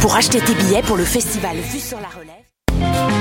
Pour acheter tes billets pour le festival Vue sur la.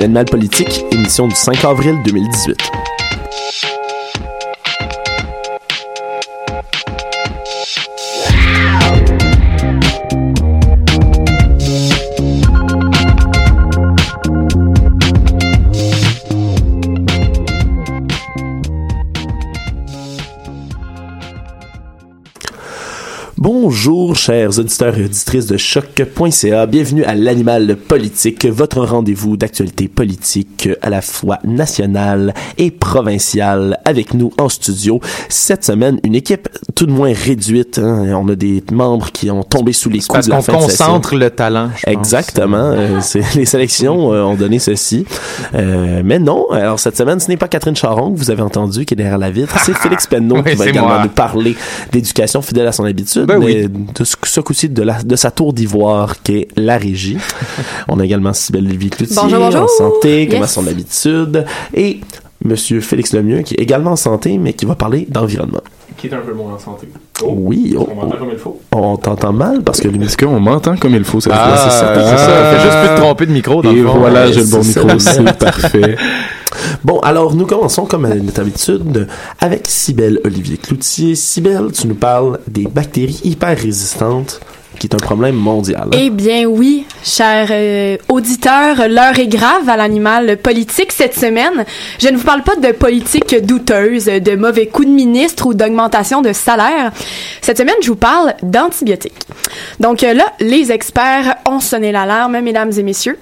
L'animal politique, émission du 5 avril 2018. Chers auditeurs et auditrices de choc.ca. Bienvenue à l'animal politique, votre rendez-vous d'actualité politique à la fois nationale et provinciale. Avec nous en studio cette semaine, une équipe tout de moins réduite. hein. On a des membres qui ont tombé sous les coups de la fin de concentre le talent. Exactement. Euh, les sélections euh, ont donné ceci. Euh, mais non. Alors, cette semaine, ce n'est pas Catherine Charon que vous avez entendu qui est derrière la vitre. C'est Félix Penneau Oui, qui va également moi. nous parler d'éducation fidèle à son habitude. Ben oui. mais de ce, ce coup-ci, de, la, de sa tour d'ivoire qui est la régie. On a également Sybelle Lévy Cloutier Bonjour, bonjour. en santé, comme à Yes. son habitude. Et Monsieur Félix Lemieux qui est également en santé, mais qui va parler d'environnement. Qui est un peu moins en santé. Oui, oh, On m'entend comme il faut. on t'entend mal parce que le Est-ce qu'on m'entend comme il faut cette Ah, fois? c'est ça. C'est ça. Fais juste plus te tromper de micro dans Et le fond. voilà, j'ai le bon micro, ça. c'est parfait. Bon, alors nous commençons comme à notre habitude avec Cybelle Olivier Cloutier. Cybelle, tu nous parles des bactéries hyper résistantes qui est un problème mondial. Eh bien oui, chers euh, auditeurs, l'heure est grave à l'animal politique cette semaine. Je ne vous parle pas de politique douteuse, de mauvais coups de ministre ou d'augmentation de salaire. Cette semaine, je vous parle d'antibiotiques. Donc euh, là, les experts ont sonné l'alarme, mesdames et messieurs.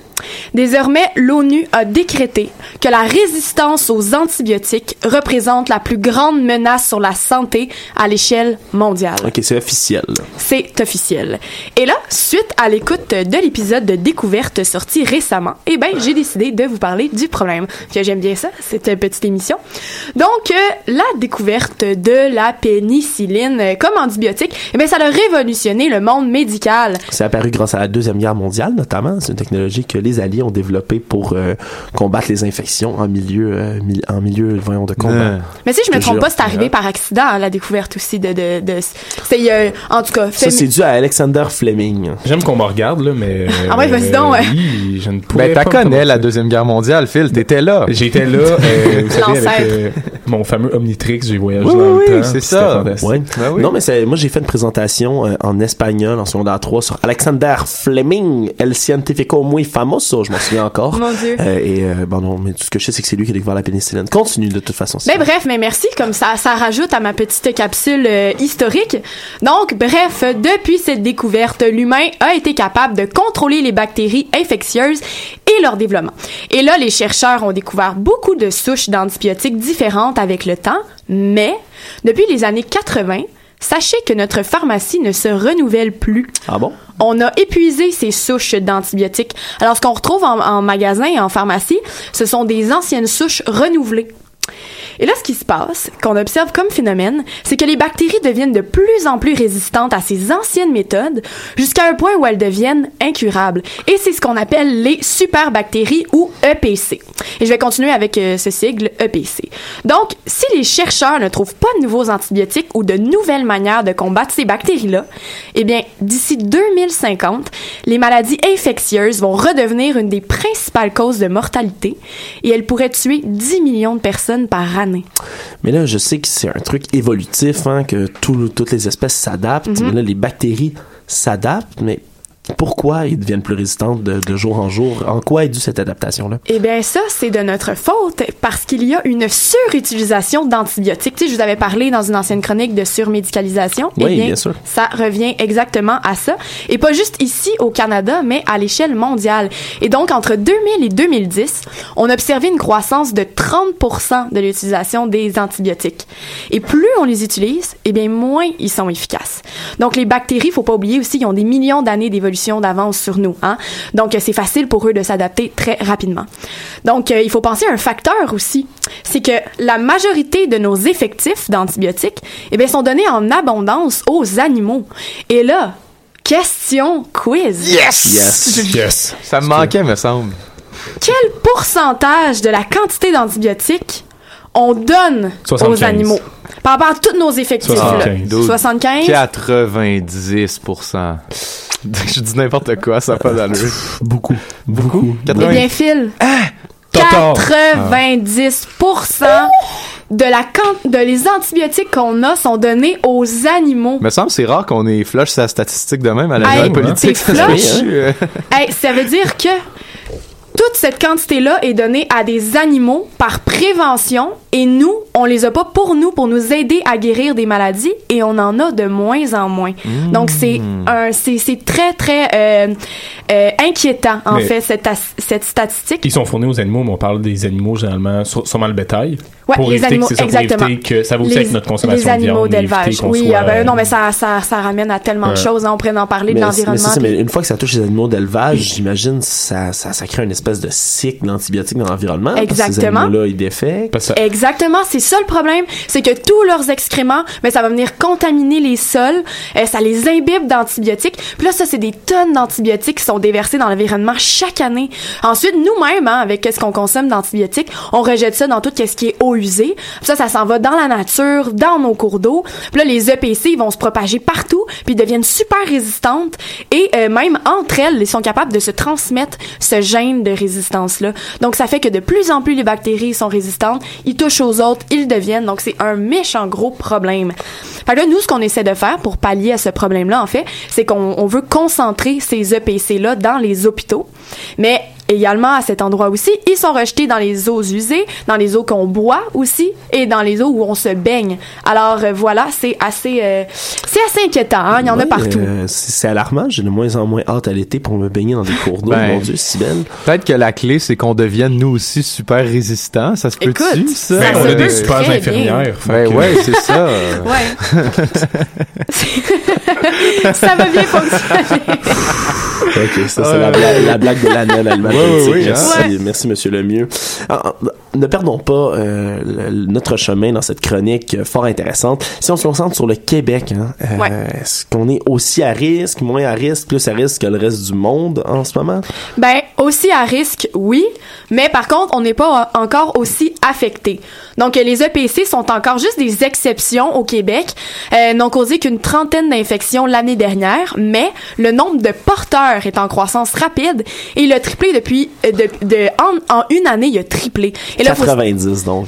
Désormais, l'ONU a décrété que la résistance aux antibiotiques représente la plus grande menace sur la santé à l'échelle mondiale. Ok, c'est officiel. C'est officiel. Et là, suite à l'écoute de l'épisode de découverte sorti récemment, eh ben, j'ai décidé de vous parler du problème. J'aime bien ça, c'est une petite émission. Donc, euh, la découverte de la pénicilline euh, comme antibiotique, eh ben, ça a révolutionné le monde médical. C'est apparu grâce à la Deuxième Guerre mondiale, notamment. C'est une technologie que les Alliés ont développée pour euh, combattre les infections en milieu, euh, mi- en milieu voyons, de combat. Mais si je me te trompe pas, c'est arrivé par accident, hein, la découverte aussi de... de, de c'est, euh, en tout cas, Ça, c'est dû à Alexander Fleming. J'aime qu'on me regarde, là, mais. Ah ouais, vas-y donc, ouais. Oui, je ne pourrais Ben, t'as connais la Deuxième Guerre mondiale, Phil. T'étais là. J'étais là, euh, vous savez, avec L'ancêtre. euh, Mon fameux Omnitrix, j'ai voyagé Oui, dans oui, le oui, temps. c'est ça. Ouais. Non, mais c'est- moi, j'ai fait une présentation euh, en espagnol en secondaire 3 sur Alexander Fleming, El Científico Muy Famoso, je m'en souviens encore. Mon Dieu. Euh, et, euh, bon, non, mais tout ce que je sais, c'est que c'est lui qui a découvert la pénicilline. Continue, de toute façon. Ben bref, mais merci, comme ça, ça rajoute à ma petite capsule euh, historique. Donc, bref, depuis cette découverte, l'humain a été capable de contrôler les bactéries infectieuses et leur développement. Et là, les chercheurs ont découvert beaucoup de souches d'antibiotiques différentes avec le temps, mais depuis les années 80, sachez que notre pharmacie ne se renouvelle plus. Ah bon? On a épuisé ces souches d'antibiotiques. Alors, ce qu'on retrouve en, en magasin et en pharmacie, ce sont des anciennes souches renouvelées. Et là, ce qui se passe, qu'on observe comme phénomène, c'est que les bactéries deviennent de plus en plus résistantes à ces anciennes méthodes jusqu'à un point où elles deviennent incurables. Et c'est ce qu'on appelle les superbactéries ou EPC. Et je vais continuer avec euh, ce sigle EPC. Donc, si les chercheurs ne trouvent pas de nouveaux antibiotiques ou de nouvelles manières de combattre ces bactéries-là, eh bien, d'ici 2050, les maladies infectieuses vont redevenir une des principales causes de mortalité et elles pourraient tuer 10 millions de personnes par année. Mais là, je sais que c'est un truc évolutif, hein, que tout- toutes les espèces s'adaptent. Mhm. Mais là, les bactéries s'adaptent, mais pourquoi ils deviennent plus résistantes de, de jour en jour? En quoi est due cette adaptation-là? Eh bien, ça, c'est de notre faute parce qu'il y a une surutilisation d'antibiotiques. Tu sais, je vous avais parlé dans une ancienne chronique de surmédicalisation. Oui, eh bien, bien sûr. Ça revient exactement à ça. Et pas juste ici au Canada, mais à l'échelle mondiale. Et donc, entre 2000 et 2010, on a observé une croissance de 30% de l'utilisation des antibiotiques. Et plus on les utilise, eh bien, moins ils sont efficaces. Donc, les bactéries, faut pas oublier aussi, ils ont des millions d'années d'évolution d'avance sur nous. Hein? Donc, c'est facile pour eux de s'adapter très rapidement. Donc, euh, il faut penser à un facteur aussi. C'est que la majorité de nos effectifs d'antibiotiques, eh bien, sont donnés en abondance aux animaux. Et là, question quiz. Yes! Yes! Ça me manquait, me semble. Quel pourcentage de la quantité d'antibiotiques on donne 75. aux animaux? Par rapport à tous nos effectifs, là. 75. 75? 90 Je dis n'importe quoi, ça n'a pas d'allure. Beaucoup. Beaucoup? Eh bien, Phil. Totard. 90% de la de les antibiotiques qu'on a sont donnés aux animaux. Me semble c'est rare qu'on ait flush sa statistique de même à la Hey, politique. flush? Hey, ça veut dire que toute cette quantité-là est donnée à des animaux par prévention et nous, on les a pas pour nous, pour nous aider à guérir des maladies et on en a de moins en moins. Donc c'est un, c'est, c'est très très euh, euh, inquiétant en Mais- fait cette, cette statistique. Ils sont fournis aux animaux, mais on parle des animaux généralement, sûrement le bétail. Ouais, pour les éviter animaux, que, c'est ça, pour exactement. éviter que ça va aussi les, avec notre consommation les animaux de viande, éviter d'élevage. Oui, soit, ah ben, euh, non, mais ça, ça, ça ramène à tellement de choses. hein. On pourrait en parler de Mais mais l'environnement. mais puis- une fois que ça touche les animaux d'élevage, j'imagine ça, ça, ça crée une espèce de cycle d'antibiotiques dans l'environnement. parce que Ces Exactement. animaux-là, ils défectent. Exactement, c'est ça le problème, c'est que tous leurs excréments, mais ça va venir contaminer les sols, euh, ça les imbibe d'antibiotiques. Puis là, ça c'est des tonnes d'antibiotiques qui sont déversés dans l'environnement chaque année. Ensuite, nous-mêmes, hein, avec ce qu'on consomme d'antibiotiques, on rejette ça dans tout ce qui est eau usée. Puis ça, ça s'en va dans la nature, dans nos cours d'eau. Puis là, les EPC, ils vont se propager partout, puis ils deviennent super résistantes et euh, même entre elles, ils sont capables de se transmettre ce gène de résistance-là. Donc, ça fait que de plus en plus les bactéries sont résistantes, aux autres, ils deviennent. Donc, c'est un méchant gros problème. Fait que là, nous, ce qu'on essaie de faire pour pallier à ce problème-là, en fait, c'est qu'on on veut concentrer ces EPC-là dans les hôpitaux. Mais également, à cet endroit aussi, ils sont rejetés dans les eaux usées, dans les eaux qu'on boit aussi, et dans les eaux où on se baigne. Alors, euh, voilà, c'est assez, euh, c'est assez inquiétant, hein? Il y en a partout. euh, c'est alarmant. J'ai de moins en moins hâte à l'été pour me baigner dans des cours d'eau. Ben, Mon Dieu, si belle. Peut-être que la clé, c'est qu'on devienne nous aussi super résistants. Ça se peut-tu, ça? ça? Ben, on se a des super infirmières, Ben que- ouais, c'est ça. ça va bien fonctionner. Ok, ça c'est Ouais. la, blague, la blague de l'année l'animal Politique. ouais, merci, ouais. merci, monsieur Lemieux. Ah, ah, ne perdons pas euh, le- notre chemin dans cette chronique euh, fort intéressante. Si on se concentre sur le Québec, hein, euh, Ouais. est-ce qu'on est aussi à risque, moins à risque, plus à risque que le reste du monde en ce moment? Ben, aussi à risque, oui, mais par contre, on n'est pas encore aussi affecté. Donc, euh, les EPC sont encore juste des exceptions au Québec, euh, n'ont causé qu'une trentaine d'infections l'année dernière, mais le nombre de porteurs est en croissance rapide et il a triplé depuis, euh, de, de- en, en une année, il a triplé. Et là, faut, 90 donc.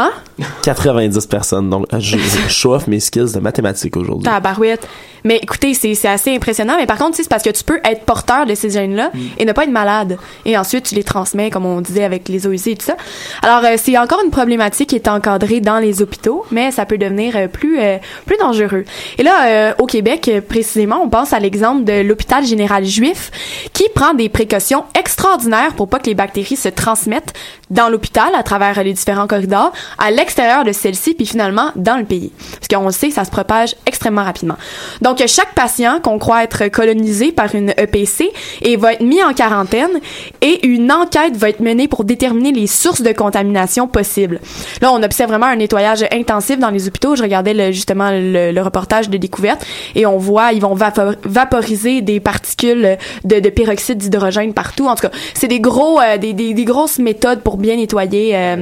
Hein? 90 personnes. Donc, je, je off mes skills de mathématiques aujourd'hui. Tabarouette. Mais écoutez, c'est c'est assez impressionnant. Mais par contre, c'est parce que tu peux être porteur de ces gènes-là et ne pas être malade. Et ensuite, tu les transmets, comme on disait, avec les OIC et tout ça. Alors, euh, c'est encore une problématique qui est encadrée dans les hôpitaux, mais ça peut devenir euh, plus, euh, plus dangereux. Et là, euh, au Québec, euh, précisément, on pense à l'exemple de l'hôpital général juif qui prend des précautions extraordinaires pour pas que les bactéries se transmettent dans l'hôpital à travers les différents corridors, à l'extérieur de celle-ci, puis finalement dans le pays. Parce qu'on sait, ça se propage extrêmement rapidement. Donc, chaque patient qu'on croit être colonisé par une EPC et va être mis en quarantaine et une enquête va être menée pour déterminer les sources de contamination possibles. Là, on observe vraiment un nettoyage intensif dans les hôpitaux. Je regardais le- justement le, le reportage de découverte et on voit, ils vont vapor- vaporiser des particules de, de peroxyde d'hydrogène partout. En tout cas, c'est des gros, euh, des, des, des grosses méthodes pour bien nettoyer euh,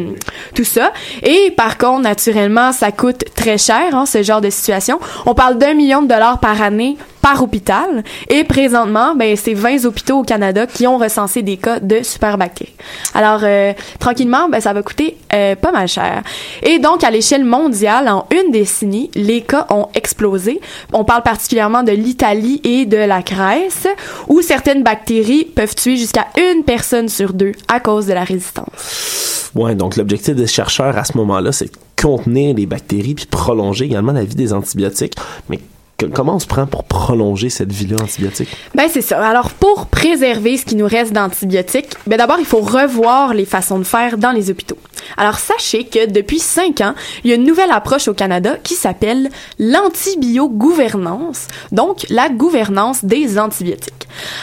tout ça. Et par contre, naturellement, ça coûte très cher, hein, ce genre de situation. On parle d'un million de dollars par année par hôpital. Et présentement, ben, c'est 20 hôpitaux au Canada qui ont recensé des cas de superbactéries. Alors, euh, tranquillement, ben, ça va coûter euh, pas mal cher. Et donc, à l'échelle mondiale, en une décennie, les cas ont explosé. On parle particulièrement de l'Italie et de la Grèce, où certaines bactéries peuvent tuer jusqu'à une personne sur deux à cause de la résistance. Ouais, donc l'objectif des chercheurs à ce moment-là, c'est contenir les bactéries puis prolonger également la vie des antibiotiques. Mais comment on se prend pour prolonger cette vie-là antibiotique? Ben c'est ça. Alors pour préserver ce qui nous reste d'antibiotiques, ben d'abord il faut revoir les façons de faire dans les hôpitaux. Alors sachez que depuis cinq ans, il y a une nouvelle approche au Canada qui s'appelle l'antibiogouvernance, donc la gouvernance des antibiotiques.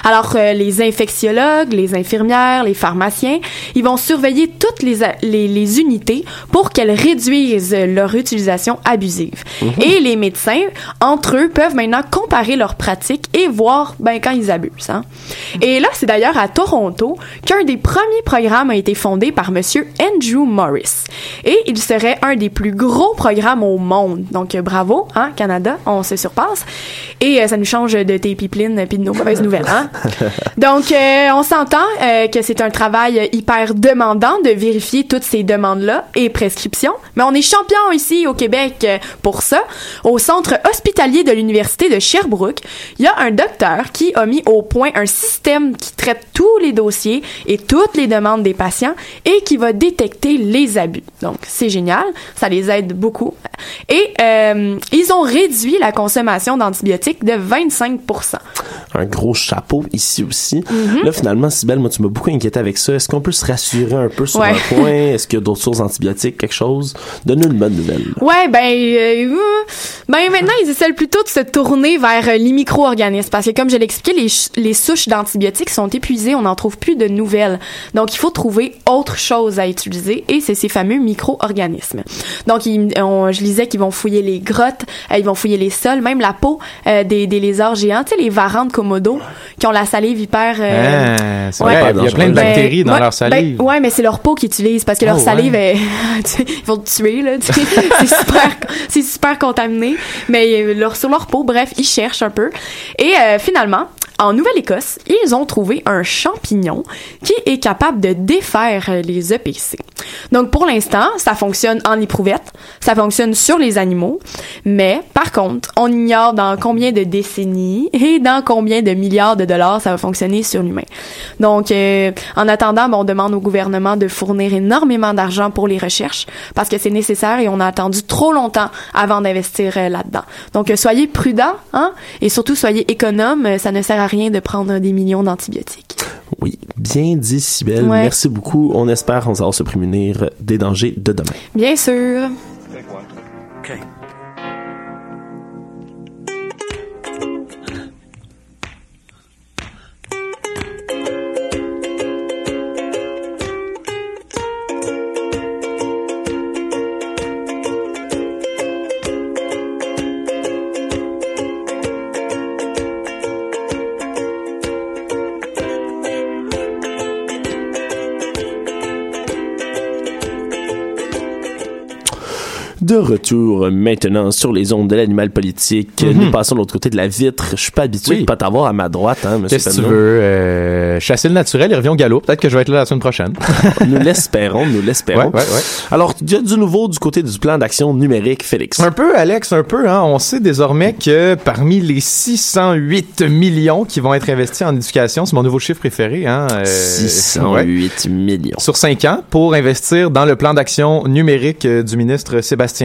Alors euh, les infectiologues, les infirmières, les pharmaciens, ils vont surveiller toutes les, les, les unités pour qu'elles réduisent leur utilisation abusive. Et les médecins, entre eux, peuvent maintenant comparer leurs pratiques et voir ben, quand ils abusent. hein. Et là, c'est d'ailleurs à Toronto qu'un des premiers programmes a été fondé par Monsieur Andrew Morris. Et il serait un des plus gros programmes au monde. Donc, euh, bravo, hein, Canada, on se surpasse. Et euh, ça nous change de tes pipelines puis de nos mauvaises nouvelles. Hein? Donc, euh, on s'entend euh, que c'est un travail hyper demandant de vérifier toutes ces demandes-là et prescriptions. Mais on est champion ici au Québec pour ça. Au centre hospitalier de l'Université de Sherbrooke, il y a un docteur qui a mis au point un système qui traite tous les dossiers et toutes les demandes des patients et qui va détecter les abus. Donc, c'est génial. Ça les aide beaucoup. Et euh, ils ont réduit la consommation d'antibiotiques de 25% Un gros chapeau ici aussi. Mhm. Là, finalement, Sibelle, moi, tu m'as beaucoup inquiété avec ça. Est-ce qu'on peut se rassurer un peu sur Ouais. un point? Est-ce qu'il y a d'autres sources antibiotiques, quelque chose? Donne-nous une bonne nouvelle. Ouais, ben, euh, euh, ben maintenant ils essaient plutôt de se tourner vers les micro-organismes parce que comme je l'expliquais, les, les souches d'antibiotiques sont épuisées, on n'en trouve plus de nouvelles. Donc il faut trouver autre chose à utiliser et c'est ces fameux micro-organismes. Donc ils- on- je lisais qu'ils vont fouiller les grottes, euh, ils vont fouiller les sols, même la peau euh, des, des lézards géants, tu sais les varans de Komodo qui ont la salive hyper. euh, Ah, ouais. vrai, il y a plein de Ben, bactéries dans ouais, leur salive. ben, ouais, mais c'est leur peau qu'ils utilisent parce que leur Oh, salive, ouais. est- tu sais, ils vont te tuer là. tu sais. c'est super, c'est super contaminé. Mais leur, sur leur peau, bref, ils cherchent un peu. Et euh, finalement. En Nouvelle-Écosse, ils ont trouvé un champignon qui est capable de défaire les EPC. Donc pour l'instant, ça fonctionne en éprouvette, ça fonctionne sur les animaux, mais par contre, on ignore dans combien de décennies et dans combien de milliards de dollars ça va fonctionner sur l'humain. Donc euh, en attendant, ben, on demande au gouvernement de fournir énormément d'argent pour les recherches parce que c'est nécessaire et on a attendu trop longtemps avant d'investir euh, là-dedans. Donc euh, soyez prudents hein, et surtout soyez économes, ça ne sert à rien de prendre des millions d'antibiotiques. Oui, bien dit, Sibelle. Ouais. Merci beaucoup. On espère qu'on va se prémunir des dangers de demain. Bien sûr. De retour maintenant sur les ondes de l'animal politique. Mhm. Nous passons de l'autre côté de la vitre. Je suis pas habitué Oui. de pas t'avoir à ma droite, hein, monsieur Qu'est-ce que tu veux? Euh, chasser le naturel, il revient au galop. Peut-être que je vais être là la semaine prochaine. nous l'espérons, nous l'espérons. Ouais, ouais, ouais. Alors, il y a du nouveau du côté du plan d'action numérique, Félix. Un peu, Alex, un peu. Hein. On sait désormais que parmi les 608 millions qui vont être investis en éducation, c'est mon nouveau chiffre préféré. Hein, euh, 608 millions. Sur cinq ans pour investir dans le plan d'action numérique euh, du ministre Sébastien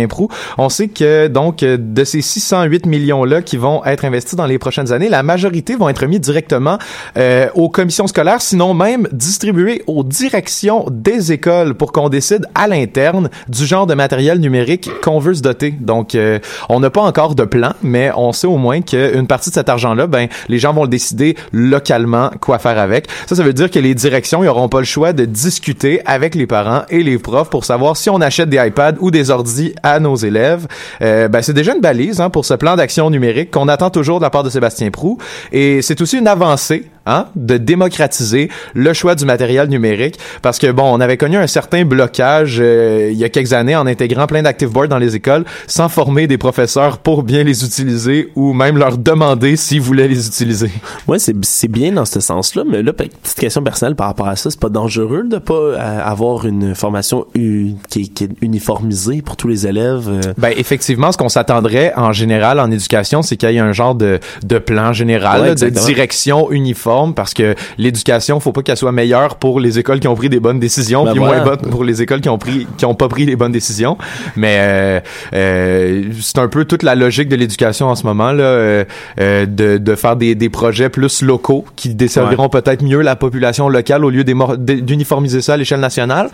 On sait que donc de ces 608 millions-là qui vont être investis dans les prochaines années, la majorité vont être mis directement euh, aux commissions scolaires, sinon même distribués aux directions des écoles pour qu'on décide à l'interne du genre de matériel numérique qu'on veut se doter. Donc, euh, on n'a pas encore de plan, mais on sait au moins qu'une partie de cet argent-là, ben, les gens vont le décider localement quoi faire avec. Ça, ça veut dire que les directions, n'auront pas le choix de discuter avec les parents et les profs pour savoir si on achète des iPads ou des ordis à nos élèves. Euh, ben, c'est déjà une balise hein, pour ce plan d'action numérique qu'on attend toujours de la part de Sébastien Prou. Et c'est aussi une avancée hein, de démocratiser le choix du matériel numérique parce que bon, on avait connu un certain blocage euh, il y a quelques années en intégrant plein d'active boards dans les écoles sans former des professeurs pour bien les utiliser ou même leur demander s'ils voulaient les utiliser. Ouais, c'est bien dans ce sens-là, mais là, petite question personnelle par rapport à ça, c'est pas dangereux de pas euh, avoir une formation qui, est- qui est uniformisée pour tous les élèves. euh? Ben effectivement, ce qu'on s'attendrait en général en éducation, c'est qu'il y ait un genre de, de plan général, Ouais, là, de direction uniforme, parce que l'éducation, faut pas qu'elle soit meilleure pour les écoles qui ont pris des bonnes décisions, Ben puis voilà. moins bonne pour les écoles qui ont pris, qui ont pas pris les bonnes décisions. Mais euh, euh, c'est un peu toute la logique de l'éducation en ce moment là, euh, de, de faire des, des projets plus locaux qui desserviront peut-être mieux la population locale au lieu d'uniformiser ça à l'échelle nationale.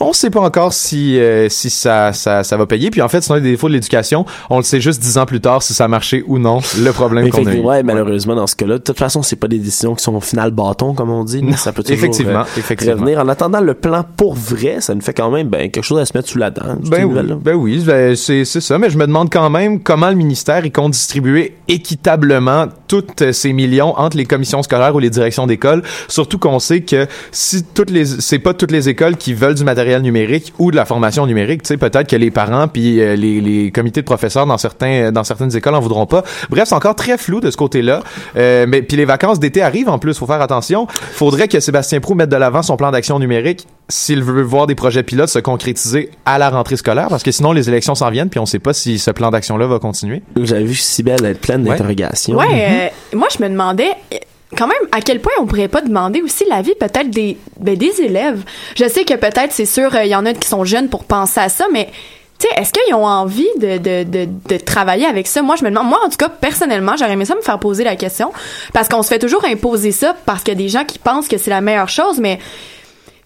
On sait pas encore si si ça, ça ça va payer. Puis en fait, c'est un des défauts de l'éducation. On le sait juste dix ans plus tard si ça a marché ou non. Le problème qu'on a eu. Ouais, malheureusement, dans ce cas-là. De toute façon, c'est pas des décisions qui sont au final bâton, comme on dit. mais ça peut toujours effectivement, euh, effectivement. revenir. En attendant le plan pour vrai, ça nous fait quand même ben, quelque chose à se mettre sous la dent. cette Ben oui, ben oui, ben c'est ça. Mais je me demande quand même comment le ministère il compte distribuer équitablement toutes ces millions entre les commissions scolaires ou les directions d'école. Surtout qu'on sait que si toutes les, c'est pas toutes les écoles qui veulent du matériel numérique ou de la formation numérique. Tu sais, peut-être que les parents puis euh, les, les comités de professeurs dans certains dans certaines écoles en voudront pas. Bref, c'est encore très flou de ce côté-là. Euh, mais puis les vacances d'été arrivent en plus. Faut faire attention. Faudrait que Sébastien Prou mette de l'avant son plan d'action numérique s'il veut voir des projets pilotes se concrétiser à la rentrée scolaire, parce que sinon les élections s'en viennent, puis on sait pas si ce plan d'action-là va continuer. J'avais vu Sibelle être pleine Ouais. d'interrogations. Ouais, euh, moi je me demandais euh, quand même à quel point on pourrait pas demander aussi l'avis peut-être des ben, des élèves. Je sais que peut-être c'est sûr il y en a qui sont jeunes pour penser à ça mais tu est-ce qu'ils ont envie de, de, de, de travailler avec ça? Moi, je me demande, moi, en tout cas, personnellement, j'aurais aimé ça me faire poser la question. Parce qu'on se fait toujours imposer ça parce qu'il y a des gens qui pensent que c'est la meilleure chose, mais,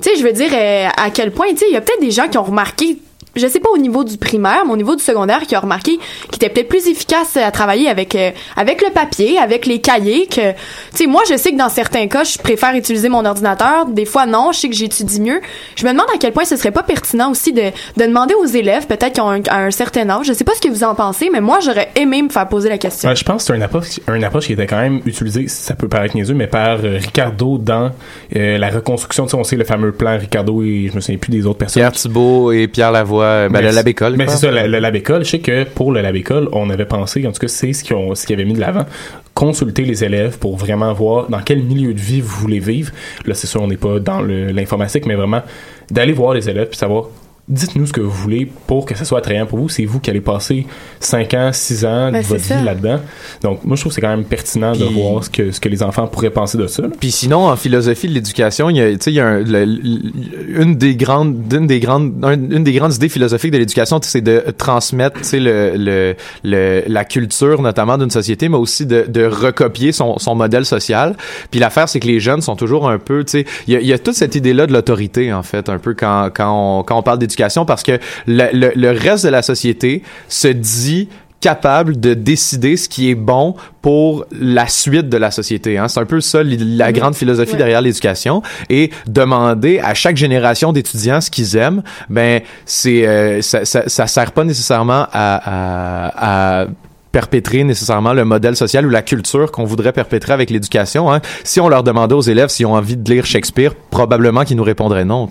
tu sais, je veux dire, euh, à quel point, tu sais, il y a peut-être des gens qui ont remarqué, je sais pas au niveau du primaire, mais au niveau du secondaire, qui ont remarqué qu'il était peut-être plus efficace à travailler avec, euh, avec le papier, avec les cahiers, que, tu sais, moi, je sais que dans certains cas, je préfère utiliser mon ordinateur. Des fois, non, je sais que j'étudie mieux. Je me demande à quel point ce serait pas pertinent aussi de, de demander aux élèves, peut-être qui ont un, un certain âge. Je sais pas ce que vous en pensez, mais moi, j'aurais aimé me faire poser la question. Ouais, je pense que c'est une approche, une approche qui était quand même utilisée, ça peut paraître niaiseux, mais par euh, Ricardo dans euh, la reconstruction. Tu sais, on sait le fameux plan Ricardo et je me souviens plus des autres personnes. Pierre Thibault et Pierre Lavoie, ben, Mais le Lab École. Mais c'est ça, le, le Lab École. Je sais que pour le Lab École, on avait pensé, en tout cas, c'est ce qu'ils ont- ce qu'ils avaient mis de l'avant, consulter les élèves pour vraiment voir dans quel milieu de vie vous voulez vivre. Là, c'est sûr, on n'est pas dans le- l'informatique, mais vraiment d'aller voir les élèves puis savoir. Dites-nous ce que vous voulez pour que ça soit attrayant pour vous. C'est vous qui allez passer 5 ans, 6 ans Ben, de votre c'est ça. vie là-dedans. Donc, moi, je trouve que c'est quand même pertinent de voir ce que, ce que les enfants pourraient penser de ça. là. Puis sinon, en philosophie de l'éducation, il y a, tu sais, il y a un- le- le- une des grandes, une des grandes, un- une des grandes idées philosophiques de l'éducation, c'est de transmettre, tu sais, le, le, le- la culture notamment d'une société, mais aussi de, de recopier son, son modèle social. Puis l'affaire, c'est que les jeunes sont toujours un peu, tu sais, il y a, il y a toute cette idée-là de l'autorité en fait, un peu quand quand on, quand on parle d'éducation, parce que le, le, le reste de la société se dit capable de décider ce qui est bon pour la suite de la société. Hein. C'est un peu ça la grande philosophie Ouais. derrière l'éducation et demander à chaque génération d'étudiants ce qu'ils aiment. Ben c'est euh, ça, ça, ça sert pas nécessairement à, à, à perpétrer nécessairement le modèle social ou la culture qu'on voudrait perpétrer avec l'éducation. Hein. Si on leur demandait aux élèves s'ils ont envie de lire Shakespeare, probablement qu'ils nous répondraient non.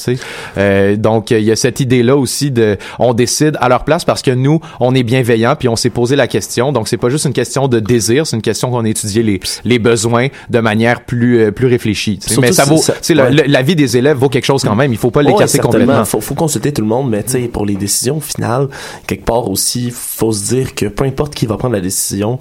Euh, donc il y a cette idée-là aussi de, on décide à leur place parce que nous, on est bienveillants puis on s'est posé la question. Donc c'est pas juste une question de désir, c'est une question qu'on a étudié les, les besoins de manière plus euh, plus réfléchie. Mais ça vaut, le- ouais. le- la vie des élèves vaut quelque chose quand même. Il faut pas les Ouais, casser complètement. Faut, faut consulter tout le monde, mais pour les décisions finales, quelque part aussi, faut se dire que peu importe qui va prendre la décision,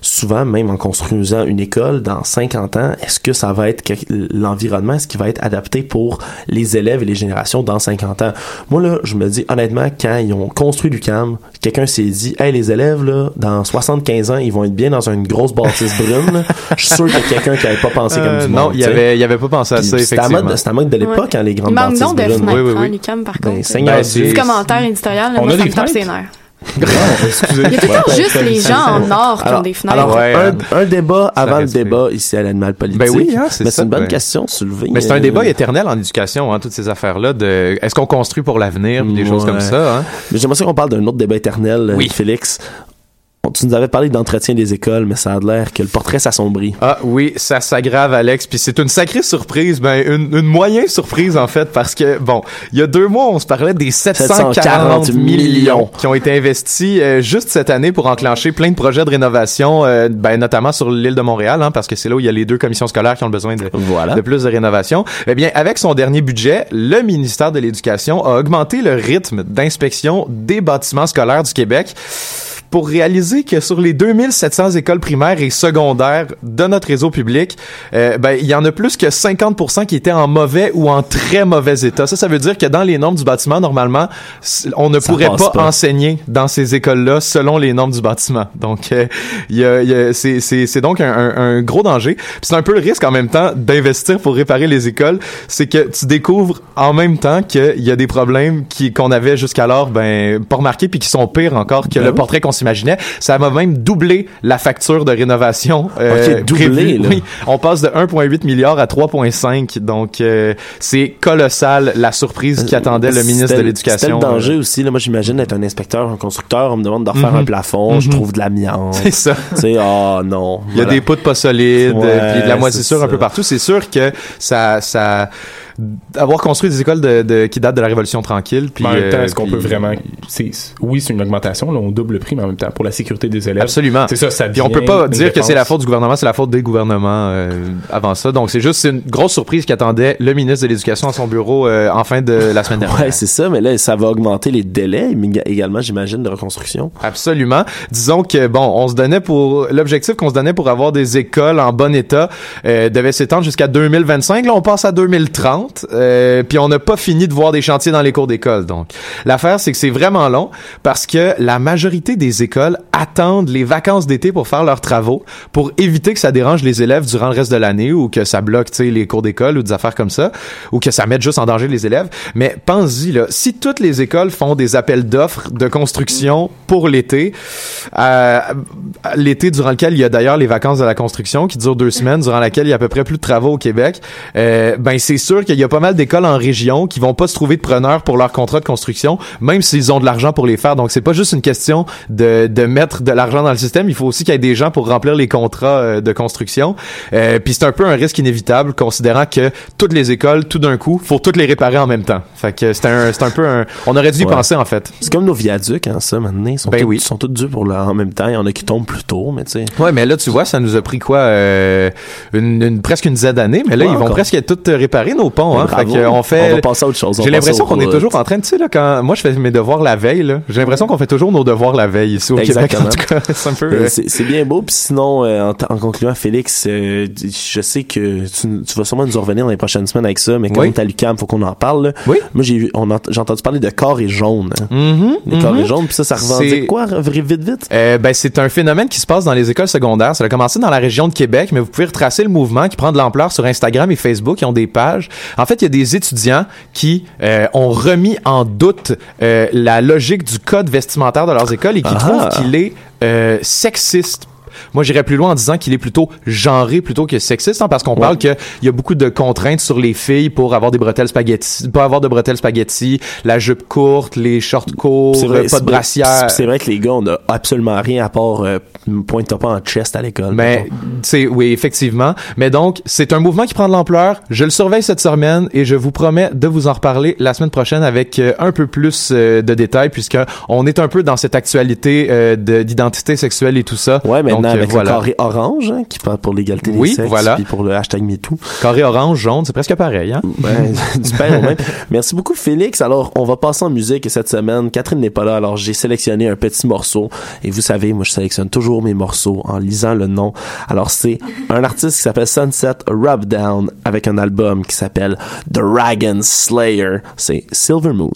souvent, même en construisant une école dans 50 ans, est-ce que ça va être l'environnement, est-ce qu'il va être adapté pour les élèves et les générations dans 50 ans? Moi, là, je me dis, honnêtement, quand ils ont construit l'UCAM, quelqu'un s'est dit, hey, les élèves, là, dans 75 ans, ils vont être bien dans une grosse bâtisse brune. Je suis sûr qu'il y a quelqu'un qui avait pas pensé Euh, comme du non, monde. il y tu sais. avait, il y avait pas pensé à Puis ça, c'est effectivement. mode- C'est à mode de l'époque, Ouais. hein, les grandes Il manque bâtisses donc de brunes. fenêtres, hein, l'UQAM, par Ben, contre. Petit Dieu. commentaire éditorial, là, On moi, a ça des me tape fenêtres? ses nerfs. Il y a temps juste les gens en or qui ont des fenêtres. Alors, Ouais, un, un débat avant le débat ici à l'animal politique. Ben oui, hein, c'est Mais ça, c'est une bonne question soulevée. Mais c'est un Euh, débat éternel en éducation, hein, toutes ces affaires-là. De est-ce qu'on construit pour l'avenir, puis des choses comme ça. Hein? Mais j'aimerais ça qu'on parle d'un autre débat éternel, euh, Oui. Félix. Tu nous avais parlé d'entretien des écoles, mais ça a l'air que le portrait s'assombrit. Ah oui, ça s'aggrave, Alex. Puis c'est une sacrée surprise, ben une, une moyenne surprise en fait, parce que bon, il y a deux mois, on se parlait des 740 740 millions millions qui ont été investis euh, juste cette année pour enclencher plein de projets de rénovation, euh, ben notamment sur l'île de Montréal, hein, parce que c'est là où il y a les deux commissions scolaires qui ont besoin de, Voilà. de plus de rénovation. Eh bien, avec son dernier budget, le ministère de l'Éducation a augmenté le rythme d'inspection des bâtiments scolaires du Québec pour réaliser que sur les 2700 écoles primaires et secondaires de notre réseau public, euh, ben, il y en a plus que 50% qui étaient en mauvais ou en très mauvais état. Ça, ça veut dire que dans les normes du bâtiment, normalement, on ne Ça pourrait pas, pas. enseigner dans ces écoles-là selon les normes du bâtiment. Donc, euh, il y a, y a- c'est, c'est, c'est donc un, un- un gros danger. Puis c'est un peu le risque en même temps d'investir pour réparer les écoles, c'est que tu découvres en même temps qu'il y a des problèmes qu'on avait jusqu'alors ben, pas remarqués puis qui sont pires encore que Ben le oui. portrait qu'on s'imaginait. Ça va même doubler la facture de rénovation. euh, Ok, doublé, prévue. là. Oui, on passe de 1,8 milliard à 3,5. Donc, euh, c'est colossal la surprise qui attendait le ministre de l'Éducation. C'était le danger euh, aussi. Là, moi, j'imagine être un inspecteur, un constructeur. On me demande de refaire Mhm. un plafond. Je Mhm. trouve de l'amiante. C'est ça. Tu sais, oh non. Il y a Voilà. des poutres pas solides, Ouais, euh, puis de la c'est moisissure un peu partout. C'est sûr que ça, ça, avoir construit des écoles de, de- qui datent de la Révolution tranquille. Puis, Mais en même temps, euh, est-ce qu'on peut vraiment. c'est- Oui, c'est une augmentation, là, on double le prix, mais en même temps, pour la sécurité des élèves. Absolument. C'est ça, ça Puis on peut pas dire que c'est la faute du gouvernement, c'est la faute des gouvernements euh, avant ça. Donc c'est juste c'est une grosse surprise qu'attendait le ministre de l'Éducation à son bureau euh, en fin de la semaine dernière. Ouais, c'est ça, mais là, ça va augmenter les délais mais également, j'imagine, de reconstruction. Absolument. Disons que bon, on se donnait pour l'objectif qu'on se donnait pour avoir des écoles en bon état euh, devait s'étendre jusqu'à 2025. Là, on passe à 2030. euh, puis on n'a pas fini de voir des chantiers dans les cours d'école. Donc, l'affaire c'est que c'est vraiment long parce que la majorité des écoles attendent les vacances d'été pour faire leurs travaux pour éviter que ça dérange les élèves durant le reste de l'année ou que ça bloque, les cours d'école ou des affaires comme ça ou que ça mette juste en danger les élèves. Mais pense-y si toutes les écoles font des appels d'offres de construction pour l'été, euh, l'été durant lequel il y a d'ailleurs les vacances de la construction qui durent deux semaines, durant laquelle il y a à peu près plus de travaux au Québec, euh, ben c'est sûr qu'il y a pas mal d'écoles en région qui vont pas se trouver de preneurs pour leur contrat de construction, même s'ils ont de l'argent pour les faire. Donc c'est pas juste une question de, de mettre de l'argent dans le système, il faut aussi qu'il y ait des gens pour remplir les contrats euh, de construction. Euh, Puis c'est un peu un risque inévitable, considérant que toutes les écoles, tout d'un coup, faut toutes les réparer en même temps. Fait que c'est un, un peu un, on aurait dû y Ouais. penser en fait. C'est comme nos viaducs, hein, ça, maintenant. Ils sont, Ben tous, oui. ils sont tous dus pour le, en même temps. Il y en a qui tombent plus tôt, mais tu sais. Ouais, mais là, tu vois, ça nous a pris quoi, euh, une, une- presque une dizaine d'années, mais là, Ouais, ils vont encore. presque être toutes réparées, nos ponts, hein. Fait on fait. On va passer à autre chose. J'ai l'impression qu'on est toujours en train de, tu sais, là, quand moi je fais mes devoirs la veille, j'ai l'impression qu'on fait toujours nos devoirs la veille au. Québec. En tout cas, c'est un peu. Euh, C'est bien beau. Puis sinon, euh, en, en concluant, Félix, euh, je sais que tu, tu vas sûrement nous en revenir dans les prochaines semaines avec ça, mais quand Oui. à l'UQAM, faut qu'on en parle. là. Oui. Moi, j'ai ent- j'ai entendu parler de corps et jaune. hein. mhm, Les corps et jaunes, puis ça, ça revendique quoi, vite, vite, vite? Euh, ben, c'est un phénomène qui se passe dans les écoles secondaires. Ça a commencé dans la région de Québec, mais vous pouvez retracer le mouvement qui prend de l'ampleur sur Instagram et Facebook. Ils ont des pages. En fait, il y a des étudiants qui euh, ont remis en doute euh, la logique du code vestimentaire de leurs écoles et qui Ah. Trouvent qu'il est euh, sexiste Moi, j'irais plus loin en disant qu'il est plutôt genré plutôt que sexiste, hein, parce qu'on parle qu'il y a beaucoup de contraintes sur les filles pour avoir des bretelles spaghetti, pas avoir de bretelles spaghetti, la jupe courte, les shorts courts, vrai, euh, pas de brassière. C'est vrai que les gars, on a absolument rien à part euh, pointe pas en chest à l'école. Mais c'est oui effectivement. Mais donc c'est un mouvement qui prend de l'ampleur. Je le surveille cette semaine et je vous promets de vous en reparler la semaine prochaine avec euh, un peu plus euh, de détails puisque on est un peu dans cette actualité de- d'identité sexuelle et tout ça. Ouais, Donc, euh, avec voilà. le carré orange hein, qui parle pour l'égalité des Oui, sexes, voilà. puis pour le hashtag MeToo. Carré orange, jaune, c'est presque pareil. Hein? Ouais, du au même. Merci beaucoup Félix. Alors, on va passer en musique cette semaine. Catherine n'est pas là, alors j'ai sélectionné un petit morceau. Et vous savez, moi je sélectionne toujours mes morceaux en lisant le nom. Alors c'est un artiste qui s'appelle Sunset Rub Down avec un album qui s'appelle Dragon Slayer. C'est Silver Moon.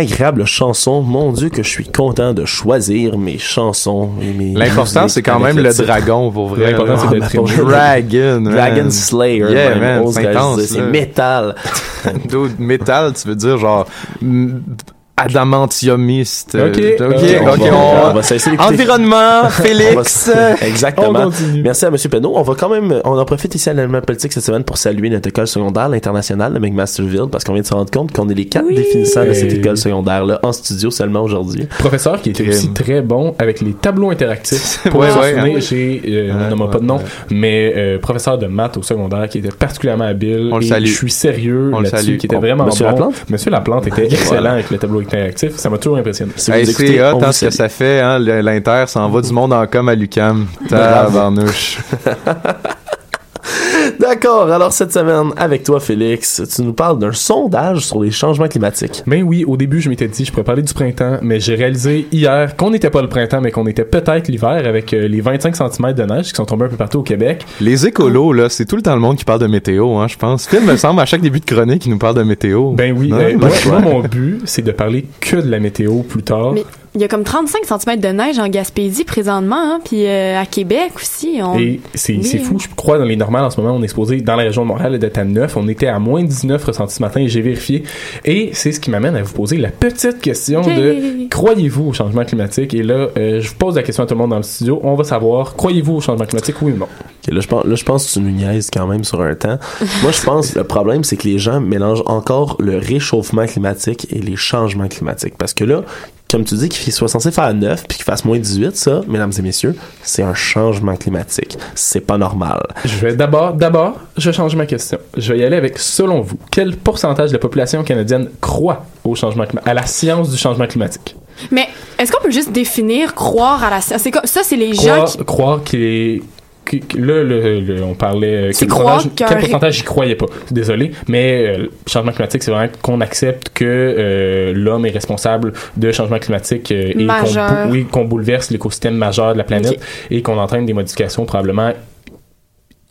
Agréable chanson. Mon Dieu, que je suis content de choisir mes chansons mes. L'important, c'est quand même le dragon, pour vrai. L'important, c'est Ah, d'être Dragon, man. Dragon Slayer. Yeah, man. man, Ose c'est intense, C'est métal. Métal, tu veux dire genre adamantiumiste. Ok. Euh, ok, Ok, on ok, va- on- on va cesser. Environnement, On va- Félix. Exactement. Merci à M. Penneau. On va quand même, on en profite ici à l'animal politique cette semaine pour saluer notre école secondaire, l'internationale de McMasterville, parce qu'on vient de se rendre compte qu'on est les quatre définissants de cette école secondaire-là en studio seulement aujourd'hui. Professeur qui était aussi très bon avec les tableaux interactifs. Pour Ouais, ouais, souvenir, hein. j'ai, euh, on nommera pas de nom, mais euh, professeur de maths au secondaire qui était particulièrement habile. On le salue. Je suis sérieux On le là-dessus, salue. qui était On- vraiment Monsieur bon. Laplante? Monsieur Laplante était Voilà. excellent avec le tableau interactif. Ça m'a toujours impressionné. Hey, c'est hot, hein, ce que ça fait, hein, l'Inter s'en va du monde en com à l'UCAM. Bravo. Tabarnouche. D'accord. Alors, cette semaine, avec toi, Félix, tu nous parles d'un sondage sur les changements climatiques. Mais oui, au début, je m'étais dit, je pourrais parler du printemps, mais j'ai réalisé hier qu'on n'était pas le printemps, mais qu'on était peut-être l'hiver avec euh, les 25 cm de neige qui sont tombés un peu partout au Québec. Les écolos, là, c'est tout le temps le monde qui parle de météo, hein, je pense. Phil, me semble, à chaque début de chronique, il nous parle de météo. Ben oui, Non? euh, moi, mon but, c'est de parler que de la météo plus tard. Mais il y a comme 35 cm de neige en Gaspésie présentement, hein, puis euh, à Québec aussi. On... Et c'est Oui, fou, je crois, dans les normales en ce moment, on est supposé, dans la région de Montréal, d'être à 9. On était à moins 19 ressentis ce matin j'ai vérifié. Et c'est ce qui m'amène à vous poser la petite question de croyez-vous au changement climatique? Et là, euh, je vous pose la question à tout le monde dans le studio. On va savoir, croyez-vous au changement climatique, oui ou non? Là, je pense, là, je pense que tu nous niaises quand même sur un temps. Moi, je pense que le problème, c'est que les gens mélangent encore le réchauffement climatique et les changements climatiques. Parce que là, comme tu dis, qu'il soit censé faire 9 puis qu'il fasse moins 18, ça, mesdames et messieurs, c'est un changement climatique. C'est pas normal. Je vais d'abord, d'abord, je change ma question. Je vais y aller avec, selon vous, quel pourcentage de la population canadienne croit au changement à la science du changement climatique? Mais est-ce qu'on peut juste définir croire à la science? C'est comme- Ça, c'est les gens croire, qui... croire qu'il est là, le, le- on parlait. C'est quel pourcentage, qu'un quel pourcentage j'y croyais pas. Désolé, mais euh, le changement climatique, c'est vraiment qu'on accepte que euh, l'homme est responsable de changement climatique euh, et qu'on oui, qu'on bouleverse l'écosystème majeur de la planète et qu'on entraîne des modifications probablement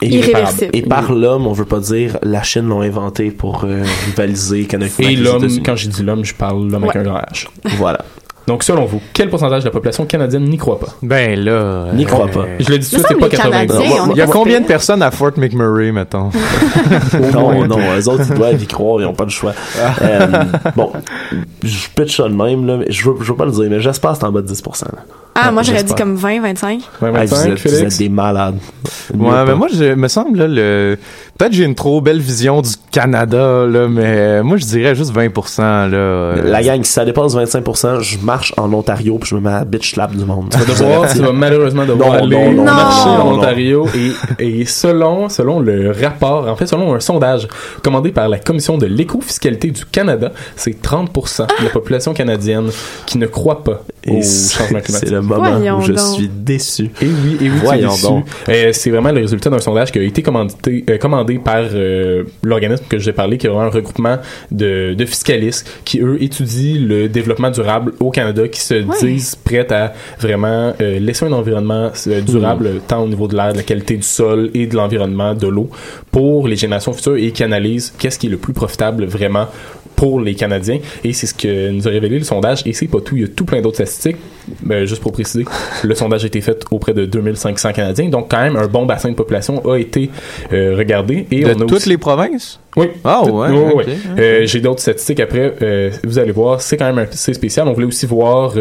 Et, Irréversible. et par l'homme, on veut pas dire la Chine l'ont inventé pour euh, rivaliser économiquement. Et avec l'homme, quand je dis l'homme, je parle l'homme avec Ouais. un grand H. Voilà. Donc, selon vous, quel pourcentage de la population canadienne n'y croit pas? Ben là. N'y crois euh, pas. Je le dis tout c'est pas les 90. Canadiens, Non, on Il y a combien de personnes à Fort McMurray, mettons? non, non, eux autres, ils doivent y croire, ils ont pas le choix. Euh, bon, je pitch ça de même, là, mais je veux, je veux pas le dire, mais j'espère que c'est en bas de 10%. Ah, moi, j'aurais dit comme 20, 25. Ouais, Ah, vous, 25, êtes, vous êtes des malades. Ouais, mais moi, je me semble, là, le... peut-être j'ai une trop belle vision du Canada, là, mais moi, je dirais juste 20%, là. euh, La gang, si ça dépasse 25%, je marche en Ontario puis je me mets à bitch slap du monde. Tu vas devoir, tu vas malheureusement devoir Non, aller non, non, marcher non, en non. Ontario et, et selon, selon le rapport, en fait, selon un sondage commandé par la Commission de l'éco-fiscalité du Canada, c'est 30% de la population canadienne qui ne croit pas au changement c'est climatique. Moment Voyons où je donc. suis déçu. Et oui, et oui, Voyons déçu. donc. Euh, c'est vraiment le résultat d'un sondage qui a été commandé, euh, commandé par euh, l'organisme que j'ai parlé, qui est vraiment un regroupement de, de fiscalistes qui, eux, étudient le développement durable au Canada, qui se disent prêts à vraiment euh, laisser un environnement euh, durable, tant au niveau de l'air, de la qualité du sol et de l'environnement, de l'eau, pour les générations futures et qui analysent qu'est-ce qui est le plus profitable vraiment pour les Canadiens. Et c'est ce que nous a révélé le sondage. Et c'est pas tout. Il y a tout plein d'autres statistiques. Ben, juste pour préciser, le sondage a été fait auprès de 2500 Canadiens. Donc, quand même, un bon bassin de population a été euh, regardé. Et de on a toutes aussi- les provinces? Oui. Ah, De- ouais, oui. Euh, J'ai d'autres statistiques après. euh, vous allez voir, c'est quand même assez spécial. On voulait aussi voir,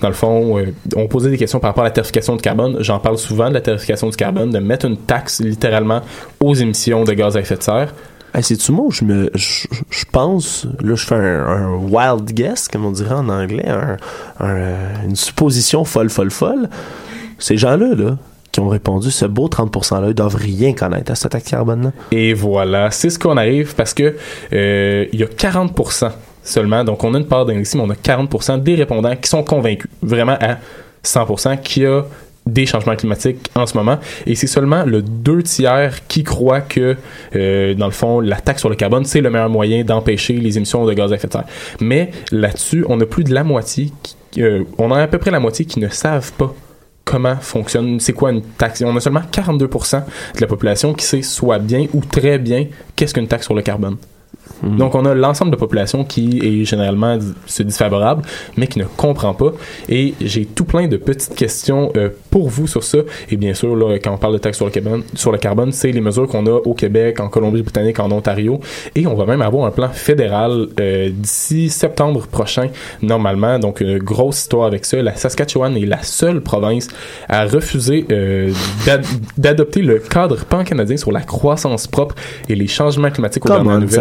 dans le fond, on posait des questions par rapport à la tarification du carbone. J'en parle souvent de la tarification du carbone, de mettre une taxe littéralement aux émissions de gaz à effet de serre. Hey, c'est-tu moi je me, je, je pense, là, je fais un, un wild guess, comme on dirait en anglais, un, un- une supposition folle, folle, folle. Ces gens-là, là, qui ont répondu, ce beau 30%-là, ils doivent rien connaître à cette taxe carbone-là. Et voilà, c'est ce qu'on arrive parce que euh, il y a 40% seulement, donc on a une part d'indécis, mais on a 40% des répondants qui sont convaincus, vraiment à 100%, qu'il y a des changements climatiques en ce moment. Et c'est seulement le deux tiers qui croient que, euh, dans le fond, la taxe sur le carbone, c'est le meilleur moyen d'empêcher les émissions de gaz à effet de serre. Mais là-dessus, on a plus de la moitié, qui, euh, on a à peu près la moitié qui ne savent pas comment fonctionne, c'est quoi une taxe. On a seulement 42% de la population qui sait soit bien ou très bien qu'est-ce qu'une taxe sur le carbone. Donc, on a l'ensemble de la population qui est généralement se dit favorable, mais qui ne comprend pas. Et j'ai tout plein de petites questions euh, pour vous sur ça. Et bien sûr, là, quand on parle de taxe sur le carbone, sur le carbone, c'est les mesures qu'on a au Québec, en Colombie-Britannique, en Ontario. Et on va même avoir un plan fédéral euh, d'ici septembre prochain, normalement. Donc, une grosse histoire avec ça. La Saskatchewan est la seule province à refuser euh, d'ad- d'adopter le cadre pan-canadien sur la croissance propre et les changements climatiques on, nouvelles.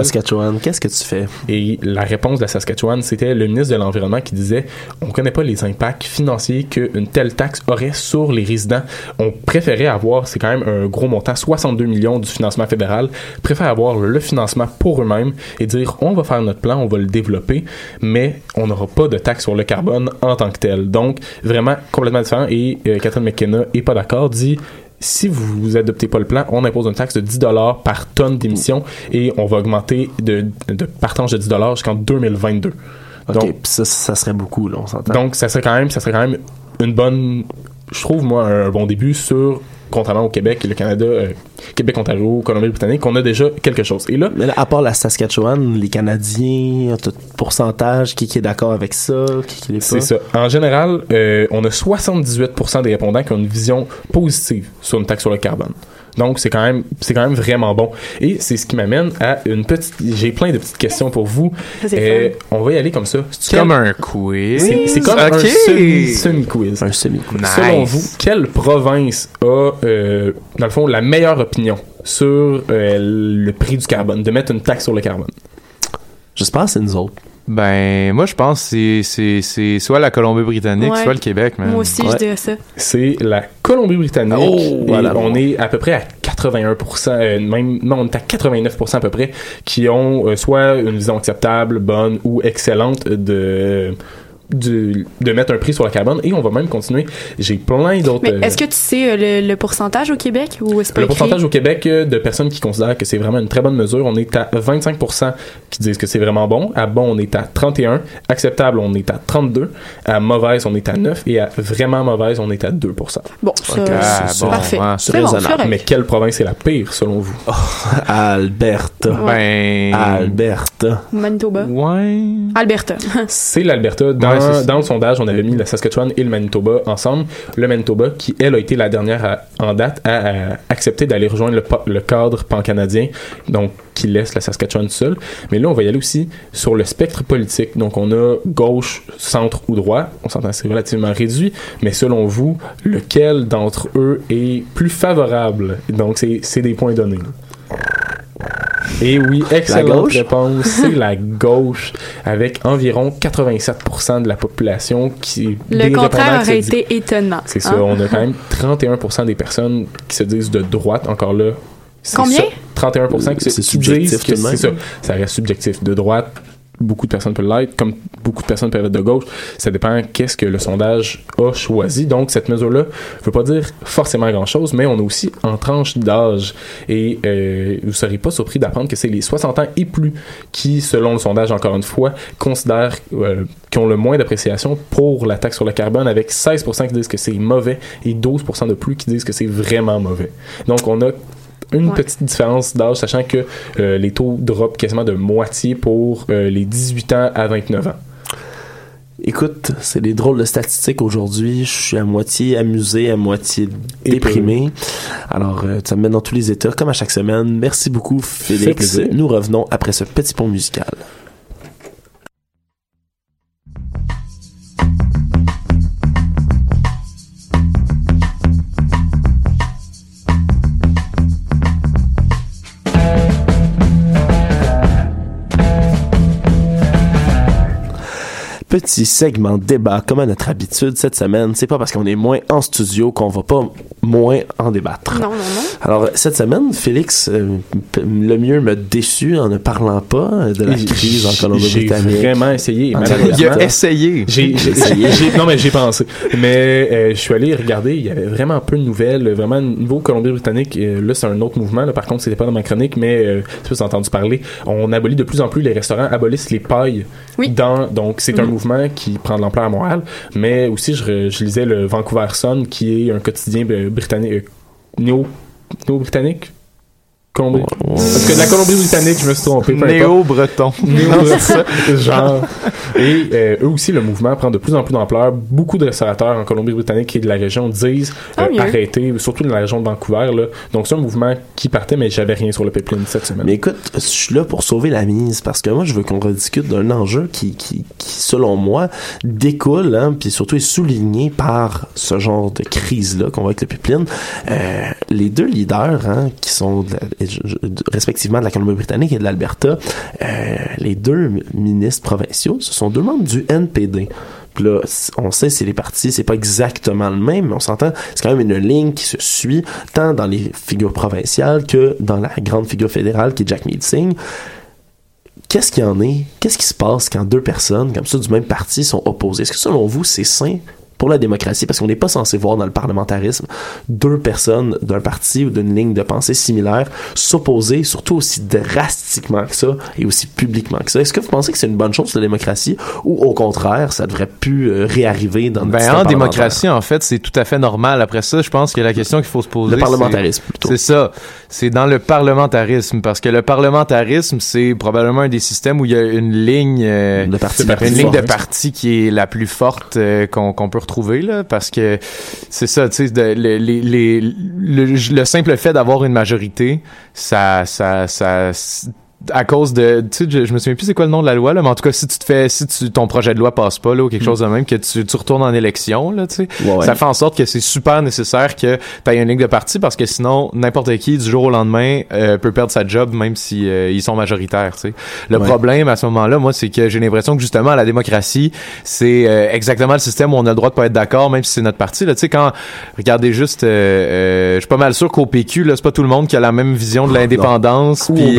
Qu'est-ce que tu fais? Et la réponse de la Saskatchewan, c'était le ministre de l'Environnement qui disait on connaît pas les impacts financiers qu'une telle taxe aurait sur les résidents. On préférait avoir, c'est quand même un gros montant, 62 millions du financement fédéral, préfère avoir le financement pour eux-mêmes et dire on va faire notre plan, on va le développer, mais on n'aura pas de taxe sur le carbone en tant que tel. Donc, vraiment complètement différent. Et euh, Catherine McKenna est pas d'accord, dit si vous adoptez pas le plan, on impose une taxe de 10 dollars par tonne d'émissions et on va augmenter de, de partage de 10 dollars jusqu'en 2022. Ok, Donc, ça serait beaucoup, là, on s'entend. donc ça serait quand même, ça serait quand même une bonne, je trouve moi un bon début sur contrairement au Québec et le Canada, euh, Québec, Ontario, Colombie-Britannique, on a déjà quelque chose. Et là, Mais là, à part la Saskatchewan, les Canadiens, tout pourcentage, qui, qui est d'accord avec ça, qui, qui l'est pas? C'est ça. En général, euh, on a 78% des répondants qui ont une vision positive sur une taxe sur le carbone. Donc, c'est quand même, c'est quand même vraiment bon. Et c'est ce qui m'amène à une petite, j'ai plein de petites questions pour vous. Ça, c'est on va y aller comme ça. C'est comme un quiz. C'est, comme un semi, semi-quiz. Un semi-quiz. Nice. Selon vous, quelle province a, euh, dans le fond, la meilleure opinion sur euh, le prix du carbone, de mettre une taxe sur le carbone? J'espère que c'est nous autres. Ben, moi, je pense que c'est- c'est c'est soit la Colombie-Britannique, Ouais. soit le Québec. Moi aussi, Ouais. je dirais ça. C'est la Colombie-Britannique. Oh, voilà. on est à peu près à 81%, euh, même, non, on est à 89% à peu près, qui ont euh, soit une vision acceptable, bonne ou excellente de, de, de mettre un prix sur le carbone. Et on va même continuer. J'ai plein d'autres. Mais euh, est-ce que tu sais euh, le, le pourcentage au Québec ou pas le pourcentage au Québec euh, de personnes qui considèrent que c'est vraiment une très bonne mesure, on est à 25% qui disent que c'est vraiment bon. À bon, on est à 31. Acceptable, on est à 32. À mauvaise, on est à 9. Et à vraiment mauvaise, on est à 2%. Bon, ça, Ok, Ah, c'est bon, parfait. ouais. C'est. Mais quelle province est la pire selon vous? Alberta. Ben. Alberta. Manitoba. Ouais. Alberta. C'est l'Alberta. Dans, Dans le sondage, on avait mis la Saskatchewan et le Manitoba ensemble. Le Manitoba, qui elle a été la dernière en date à, à accepter d'aller rejoindre le, le cadre pan-canadien, donc qui laisse la Saskatchewan seule. Mais là, on va y aller aussi sur le spectre politique. Donc, on a gauche, centre ou droit. On s'entend, c'est relativement réduit. Mais selon vous, lequel d'entre eux est plus favorable? Donc, c'est des points donnés. Et oui, excellente gauche? réponse. C'est la gauche, avec environ 87% de la population qui. Le contraire aurait été étonnant. C'est ça, hein? on a quand même 31% des personnes qui se disent de droite, encore là. Combien? ça, 31% qui, se, C'est qui subjectif disent que c'est ça. Ça reste subjectif. De droite, beaucoup de personnes peuvent l'être, comme beaucoup de personnes peuvent être de gauche. Ça dépend qu'est-ce que le sondage a choisi. Donc, cette mesure-là ne veut pas dire forcément grand-chose, mais on est aussi en tranche d'âge. Et euh, vous ne serez pas surpris d'apprendre que c'est les 60 ans et plus qui, selon le sondage, encore une fois, considèrent euh, ont le moins d'appréciation pour la taxe sur le carbone, avec 16% qui disent que c'est mauvais et 12% de plus qui disent que c'est vraiment mauvais. Donc, on a une Ouais. petite différence d'âge, sachant que euh, les taux drop quasiment de moitié pour euh, les 18 ans à 29 ans. Écoute, c'est des drôles de statistiques aujourd'hui. Je suis à moitié amusé, à moitié déprimé. Alors, euh, ça me met dans tous les états, comme à chaque semaine. Merci beaucoup, Félix. plaisir. Nous revenons après ce petit pont musical. Petit segment débat, comme à notre habitude cette semaine. C'est pas parce qu'on est moins en studio qu'on va pas moins en débattre. Non, non, non. Alors, cette semaine, Félix, euh, le mieux me déçu en ne parlant pas de la crise en J'ai Colombie-Britannique. vraiment essayé. Il a essayé. J'ai, j'ai- Essayé. j'ai- non mais j'ai pensé. Mais euh, je suis allé regarder, il y avait vraiment peu de nouvelles. Vraiment, niveau Colombie-Britannique, euh, là c'est un autre mouvement. Là, par contre, c'était pas dans ma chronique, mais euh, si vous avez entendu parler, on abolit de plus en plus les restaurants, abolissent les pailles. Oui. Dans, donc c'est un Mhm. mouvement qui prend de l'ampleur à Montréal. Mais aussi, je, je lisais le Vancouver Sun, qui est un quotidien euh, britannique, euh, néo, néo-britannique. Colombie. Parce que de la Colombie-Britannique, je me suis trompé. Néo-breton. Néo-breton. genre. Et euh, eux aussi, le mouvement prend de plus en plus d'ampleur. Beaucoup de restaurateurs en Colombie-Britannique et de la région disent Tant euh, mieux. arrêter, surtout dans la région de Vancouver. Là. Donc c'est un mouvement qui partait, mais j'avais rien sur le pipeline cette semaine. Mais écoute, je suis là pour sauver la mise parce que moi, je veux qu'on rediscute d'un enjeu qui, qui, qui, selon moi, découle, hein, puis surtout est souligné par ce genre de crise-là qu'on voit avec le pipeline. Euh, les deux leaders, hein, qui sont de la- respectivement de la Colombie-Britannique et de l'Alberta, euh, les deux ministres provinciaux, ce sont deux membres du NPD. Puis là, on sait c'est les partis, c'est pas exactement le même, mais on s'entend, c'est quand même une ligne qui se suit tant dans les figures provinciales que dans la grande figure fédérale qui est Jack Meeting. Qu'est-ce qu'il y en est? Qu'est-ce qui se passe quand deux personnes comme ça du même parti sont opposées? Est-ce que selon vous, c'est sain pour la démocratie? Parce qu'on n'est pas censé voir dans le parlementarisme deux personnes d'un parti ou d'une ligne de pensée similaire s'opposer, surtout aussi drastiquement que ça et aussi publiquement que ça. Est-ce que vous pensez que c'est une bonne chose la démocratie ou au contraire, ça devrait plus euh, réarriver dans notre Ben, en démocratie, en fait, c'est tout à fait normal. Après ça, je pense que la question qu'il faut se poser. Le parlementarisme, plutôt. C'est ça. C'est dans le parlementarisme. Parce que le parlementarisme, c'est probablement un des systèmes où il y a une ligne, euh, De parti une ligne de parti qui est la plus forte euh, qu'on qu'on peut retrouver, Parce que c'est ça, tu sais, de- le, les- les- le, le simple fait d'avoir une majorité, ça, ça, ça, à cause de tu sais je, je me souviens plus c'est quoi le nom de la loi là mais en tout cas si tu te fais si tu, ton projet de loi passe pas là ou quelque chose de même que tu, tu retournes en élection là tu sais Mm. Ouais, ouais. ça fait en sorte que c'est super nécessaire que tu aies une ligne de parti parce que sinon n'importe qui du jour au lendemain euh, peut perdre sa job même si euh, ils sont majoritaires tu sais le Ouais. problème à ce moment-là moi c'est que j'ai l'impression que justement la démocratie c'est euh, exactement le système où on a le droit de pas être d'accord même si c'est notre parti là tu sais quand regardez juste euh, euh, je suis pas mal sûr qu'au PQ là c'est pas tout le monde qui a la même vision de l'indépendance Ou au puis.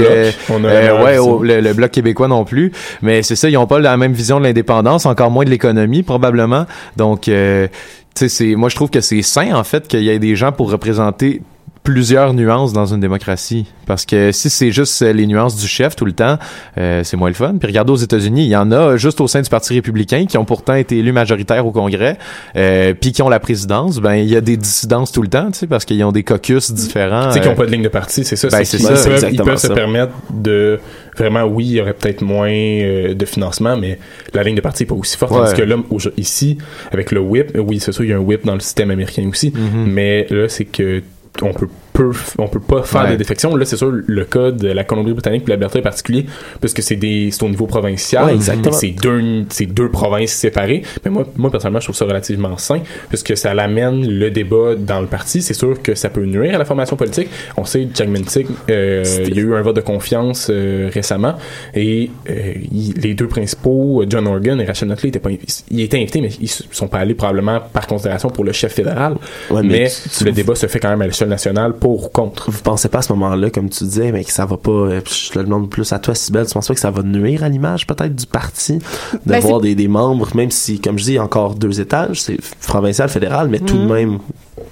Euh, ouais, au- le, le bloc québécois non plus. Mais c'est ça, ils ont pas la même vision de l'indépendance, encore moins de l'économie probablement. Donc, euh, tu sais, c'est, moi je trouve que c'est sain en fait qu'il y ait des gens pour représenter plusieurs nuances dans une démocratie. Parce que si c'est juste euh, les nuances du chef tout le temps, euh, c'est moins le fun. Puis regardez aux États-Unis, il y en a juste au sein du Parti républicain qui ont pourtant été élus majoritaires au Congrès, euh, puis qui ont la présidence. Ben il y a des dissidences tout le temps, tu sais, parce qu'ils ont des caucus différents. Tu sais qu'ils euh, n'ont pas de ligne de parti, c'est ça. Ben, c'est ça, peuvent- Ils peuvent se permettre de vraiment, oui, il y aurait peut-être moins euh, de financement, mais la ligne de parti n'est pas aussi forte. Ouais. Tandis que là, ici, avec le whip, euh, oui, c'est sûr, il y a un whip dans le système américain aussi, Mhm. mais là, c'est que on peut peu, on peut pas faire Ouais. de défection. Là, c'est sûr, le cas de la Colombie-Britannique et l'Alberta est particulier, parce que c'est des, c'est au niveau provincial. Ouais, exactement. C'est deux, c'est deux provinces séparées. Mais moi, moi, personnellement, je trouve ça relativement sain, puisque ça l'amène le débat dans le parti. C'est sûr que ça peut nuire à la formation politique. On sait, Jack Mintic, euh, il y a eu un vote de confiance euh, récemment, et euh, il- les deux principaux, John Organ et Rachel Notley, étaient pas, ils étaient invités, mais ils sont pas allés probablement par considération pour le chef fédéral. Ouais, mais mais tu- le débat se fait quand même à l'échelle nationale pour ou contre. Vous pensez pas à ce moment-là, comme tu disais, mais que ça va pas, euh, je te le demande plus à toi, Sybelle, tu penses pas que ça va nuire à l'image peut-être du parti? De Ben, voir des, des membres, même si, comme je dis, il y a encore deux étages, c'est provincial, fédéral, mais tout de Mhm. même.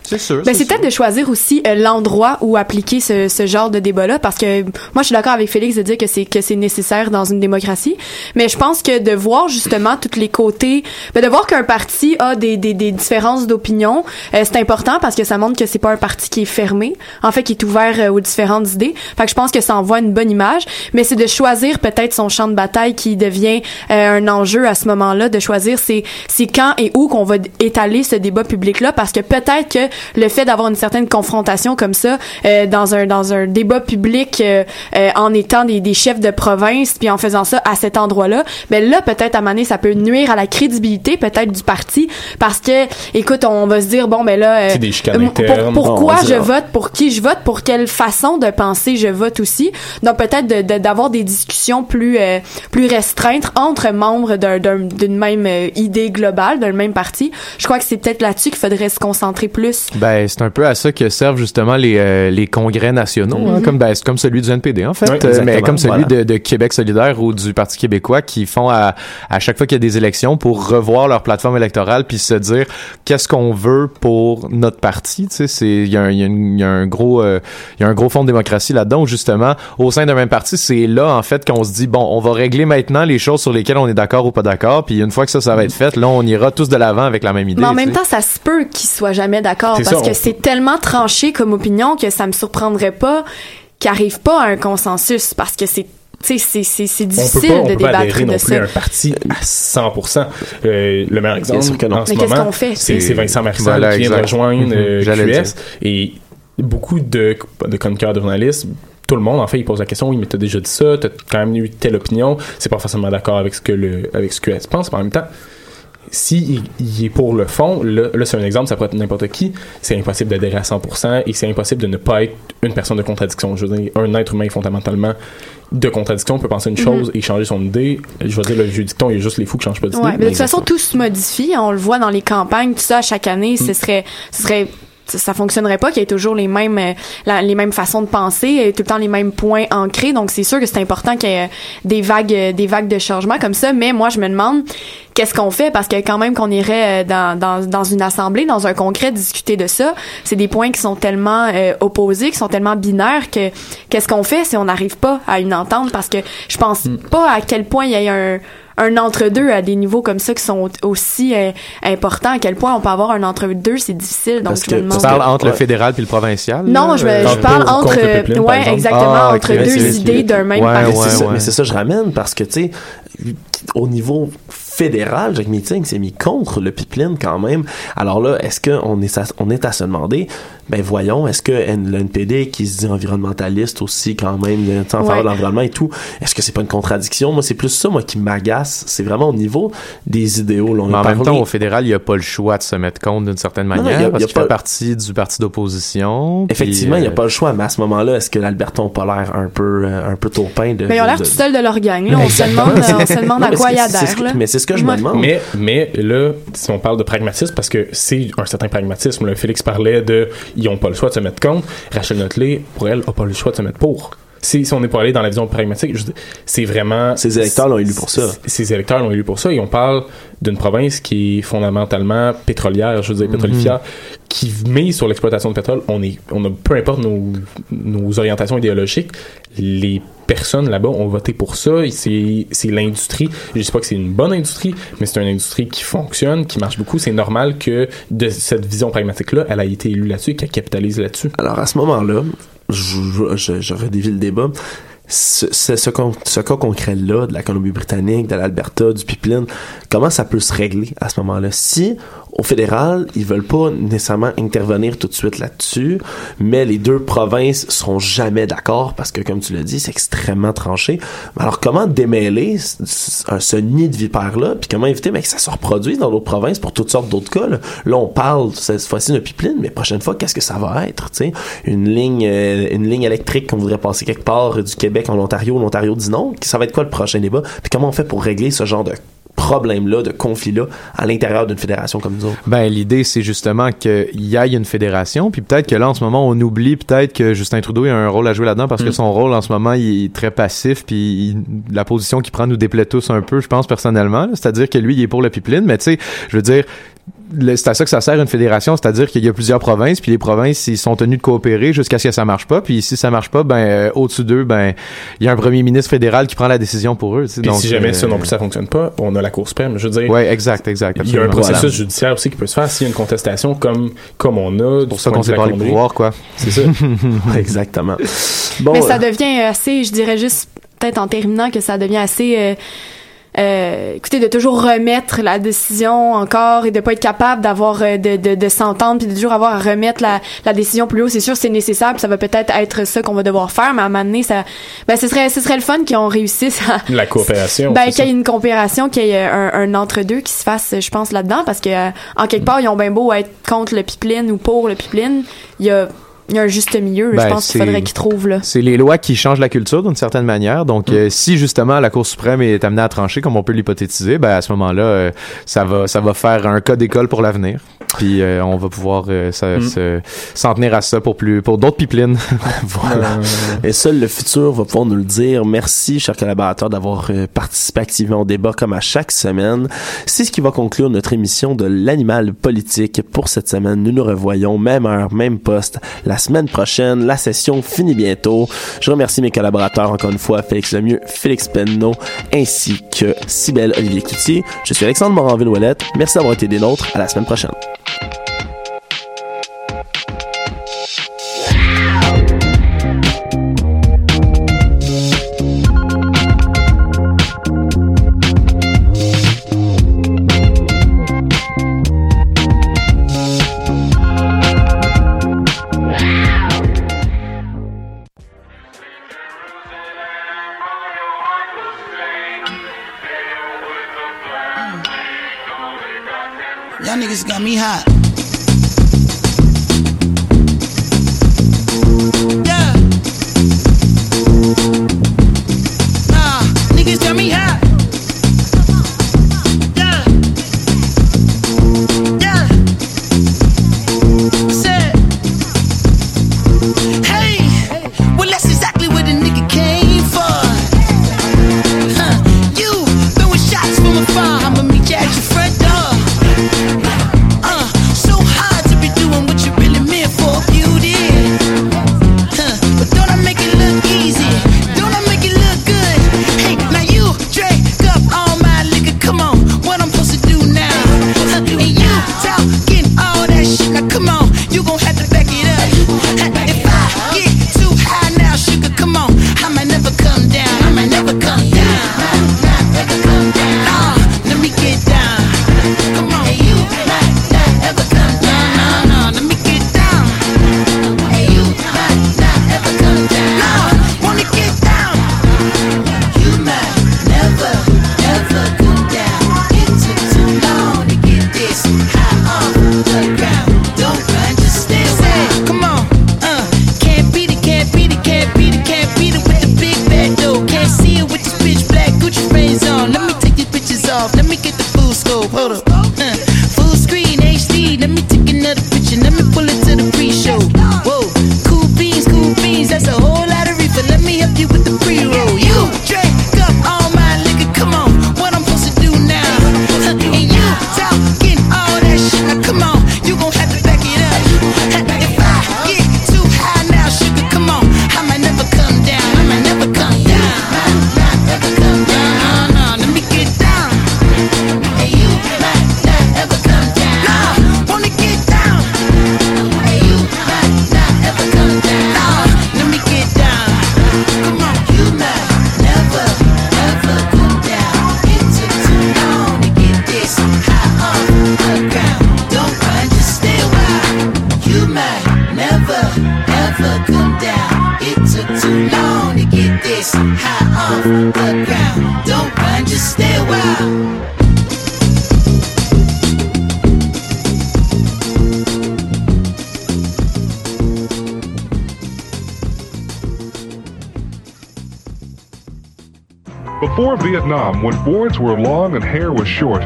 C'est sûr. Ben, c'est peut-être de choisir aussi euh, l'endroit où appliquer ce, ce genre de débat-là, parce que moi, je suis d'accord avec Félix de dire que c'est que c'est nécessaire dans une démocratie, mais je pense que de voir justement tous les côtés, ben, de voir qu'un parti a des, des, des différences d'opinion, euh, c'est important parce que ça montre que c'est pas un parti qui est fermé, en fait, qui est ouvert euh, aux différentes idées. Fait que je pense que ça envoie une bonne image, mais c'est de choisir peut-être son champ de bataille qui devient euh, un enjeu à ce moment-là, de choisir c'est c'est quand et où qu'on va étaler ce débat public-là, parce que peut-être que le fait d'avoir une certaine confrontation comme ça euh, dans un dans un débat public euh, euh, en étant des, des chefs de province puis en faisant ça à cet endroit-là ben là peut-être à un moment donné, ça peut nuire à la crédibilité peut-être du parti. Parce que écoute on va se dire bon ben là euh, C'est des euh, pour- pourquoi je vote pour qui je vote pour quelle façon de penser je vote aussi. Donc peut-être de- de- d'avoir des discussions plus euh, plus restreintes entre membres d'un- d'un- d'une même euh, idée globale d'un même parti. Je crois que c'est peut-être là-dessus qu'il faudrait se concentrer plus. Ben, c'est un peu à ça que servent justement les, euh, les congrès nationaux, hein, Mhm. comme, ben, comme celui du NPD, en fait, Oui, mais comme celui voilà. de, de Québec solidaire ou du Parti québécois qui font à, à chaque fois qu'il y a des élections pour revoir leur plateforme électorale puis se dire qu'est-ce qu'on veut pour notre parti, tu sais, c'est, il y a un, y a un gros, euh, il y a un gros fond de démocratie là-dedans justement, au sein d'un même parti, c'est là, en fait, qu'on se dit, bon, on va régler maintenant les choses sur lesquelles on est d'accord ou pas d'accord, puis une fois que ça, ça va être fait, là, on ira tous de l'avant avec la même idée. Mais en même sais. temps, ça se peut qu'ils soient jamais d'accord parce ça, que c'est tellement tranché comme opinion que ça me surprendrait pas qui arrivent pas à un consensus parce que c'est c'est- c'est c'est on peut difficile pas, on de peut pas débattre non de plus à ça. un parti à 100%. Euh, le meilleur exemple non. en ce Mais qu'est-ce moment, qu'on fait? c'est c'est Vincent Marissal Voilà, qui vient de rejoindre euh, le QS et beaucoup de, de chroniqueurs de journalistes tout le monde en fait ils posent la question oui mais t'as déjà dit ça t'as quand même eu telle opinion c'est pas forcément d'accord avec ce que le avec ce que pense mais en même temps si il, il est pour le fond, là, là, c'est un exemple, ça pourrait être n'importe qui, c'est impossible d'adhérer à 100% et c'est impossible de ne pas être une personne de contradiction. Je veux dire, un être humain est fondamentalement de contradiction, peut penser une Mhm. chose et changer son idée. Je veux dire, le vieux dicton, il y a juste les fous qui changent pas d'idée. Ouais, mais de toute façon, tout se modifie. On le voit dans les campagnes, tout ça, chaque année, Mm. ce serait, ce serait, ça, fonctionnerait pas qu'il y ait toujours les mêmes, euh, la- les mêmes façons de penser, et tout le temps les mêmes points ancrés. Donc, c'est sûr que c'est important qu'il y ait euh, des vagues, euh, des vagues de changement comme ça. Mais moi, je me demande, qu'est-ce qu'on fait? Parce que quand même qu'on irait euh, dans, dans, dans une assemblée, dans un congrès, discuter de ça, c'est des points qui sont tellement euh, opposés, qui sont tellement binaires que qu'est-ce qu'on fait si on n'arrive pas à une entente? Parce que je pense Mm. pas à quel point il y a un un entre-deux à des niveaux comme ça qui sont aussi euh, importants, à quel point on peut avoir un entre-deux, c'est difficile. Donc, Parce je me que tu parles entre le fédéral puis le provincial? Non, là? je, me- Euh, je parle entre, ouais, exactement, Ah, entre deux idées d'un même Ouais, parti. Mais c'est ça- ouais. Mais c'est ça, je ramène parce que, tu sais, au niveau fédéral, Jacques Meeting s'est mis contre le pipeline quand même. Alors là, est-ce qu'on est, à- on est à se demander, ben voyons, est-ce que le NPD qui se dit environnementaliste aussi quand même, il temps en faveur Ouais. de l'environnement et tout, est-ce que c'est pas une contradiction? Moi, c'est plus ça, moi, qui m'agace. C'est vraiment au niveau des idéaux. là. On Mais a en même temps, au fédéral, il n'y a pas le choix de se mettre compte d'une certaine Non, non, manière il y a- parce il y a qu'il pas- fait partie du parti d'opposition. Effectivement, il n'y a euh, pas le choix, mais à ce moment-là, est-ce que l'Alberton pas l'air un peu, euh, un peu taupin de. Mais ils ont l'air de- tout seuls de leur gang. Là. On, se demande, on se demande Non, à quoi ils c'est ce que- mais c'est ce que je me Ouais. demande. Mais, mais là, si on parle de pragmatisme, parce que c'est un certain pragmatisme, là, Félix parlait de ils n'ont pas le choix de se mettre contre. Rachel Notley, pour elle, n'a pas le choix de se mettre pour. Si, si on est pour aller dans la vision pragmatique, c'est vraiment. Ses électeurs l'ont élu pour ça. Ses électeurs l'ont élu pour ça et on parle d'une province qui est fondamentalement pétrolière, je veux dire pétrolifère, qui mise sur l'exploitation de pétrole. On est, on a, peu importe nos, orientations idéologiques, les personnes là-bas ont voté pour ça. C'est, l'industrie. Je sais pas que c'est une bonne industrie, mais c'est une industrie qui fonctionne, qui marche beaucoup. C'est normal que de cette vision pragmatique-là, elle a été élue là-dessus et qu'elle capitalise là-dessus. Alors à ce moment-là, je, je, je redévie le débat. Ce, ce, ce, ce cas concret-là de la Colombie-Britannique, de l'Alberta, du pipeline, comment ça peut se régler à ce moment-là? Si au fédéral, ils veulent pas nécessairement intervenir tout de suite là-dessus, mais les deux provinces seront jamais d'accord parce que, comme tu l'as dit, c'est extrêmement tranché. Alors, comment démêler ce, nid de vipère-là, puis comment éviter que ça se reproduise dans d'autres provinces pour toutes sortes d'autres cas? Là, Là, on parle cette fois-ci d'un pipeline, mais prochaine fois, qu'est-ce que ça va être? Une ligne, euh, une ligne électrique qu'on voudrait passer quelque part du Québec en Ontario, l'Ontario dit non. Ça va être quoi le prochain débat? Puis comment on fait pour régler ce genre de problème-là, de conflit-là, à l'intérieur d'une fédération comme nous autres? Ben, l'idée, c'est justement qu'il y ait une fédération, puis peut-être que là, en ce moment, on oublie peut-être que Justin Trudeau a un rôle à jouer là-dedans parce que Mm. son rôle, en ce moment, il est très passif, puis il- la position qu'il prend nous déplaît tous un peu, je pense, personnellement. C'est-à-dire que lui, il est pour le pipeline, mais tu sais, je veux dire, c'est à ça que ça sert une fédération, c'est-à-dire qu'il y a plusieurs provinces, puis les provinces, ils sont tenus de coopérer jusqu'à ce que ça marche pas, puis si ça marche pas, ben, euh, au-dessus d'eux, ben, il y a un premier ministre fédéral qui prend la décision pour eux. Donc, si jamais euh, ça non plus ça fonctionne pas, on a la Cour suprême. Je veux dire, Ouais, exact, exact. il y a un processus Voilà. judiciaire aussi qui peut se faire s'il y a une contestation comme, comme on a. C'est pour ça qu'on sépare les pouvoirs, quoi. C'est ça. Exactement. Bon, Mais ça euh, devient assez, je dirais juste, peut-être en terminant, que ça devient assez... euh, euh, écoutez, de toujours remettre la décision encore et de pas être capable d'avoir euh, de, de, de s'entendre puis de toujours avoir à remettre la, la décision plus haut. C'est sûr, c'est nécessaire, puis ça va peut-être être ça qu'on va devoir faire, mais à un moment donné, ça, ben, ce serait, ce serait le fun qu'on réussisse à, La coopération. ben, qu'il y ait une coopération, qu'il y ait un, un entre-deux qui se fasse, je pense, là-dedans, parce que, euh, en quelque part, ils ont bien beau être contre le pipeline ou pour le pipeline, il y a, il y a un juste milieu, Ben, je pense qu'il c'est- faudrait qu'ils trouvent, là. C'est les lois qui changent la culture d'une certaine manière. Donc, Mm. euh, si justement la Cour suprême est amenée à trancher, comme on peut l'hypothétiser, ben à ce moment-là, euh, ça va, ça va faire un cas d'école pour l'avenir. Puis euh, on va pouvoir euh, ça- Mm. se- s'en tenir à ça pour plus, pour d'autres pipelines. Voilà. Et seul le futur va pouvoir nous le dire. Merci, chers collaborateurs, d'avoir euh, participé activement au débat comme à chaque semaine. C'est ce qui va conclure notre émission de l'animal politique pour cette semaine. Nous nous revoyons, même heure, même poste, la semaine prochaine. La session finit bientôt. Je remercie mes collaborateurs encore une fois, Félix Lemieux, Félix Penneau, ainsi que Cybelle Olivier Cloutier. Je suis Alexandre Moranville-Ouellette. Merci d'avoir été des nôtres. À la semaine prochaine. It's got me hot. might never ever come down. It took too long to get this high off the ground. Don't run, just stay. Before Vietnam, when boards were long and hair was short,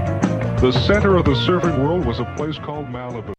the center of the surfing world was a place called Malibu.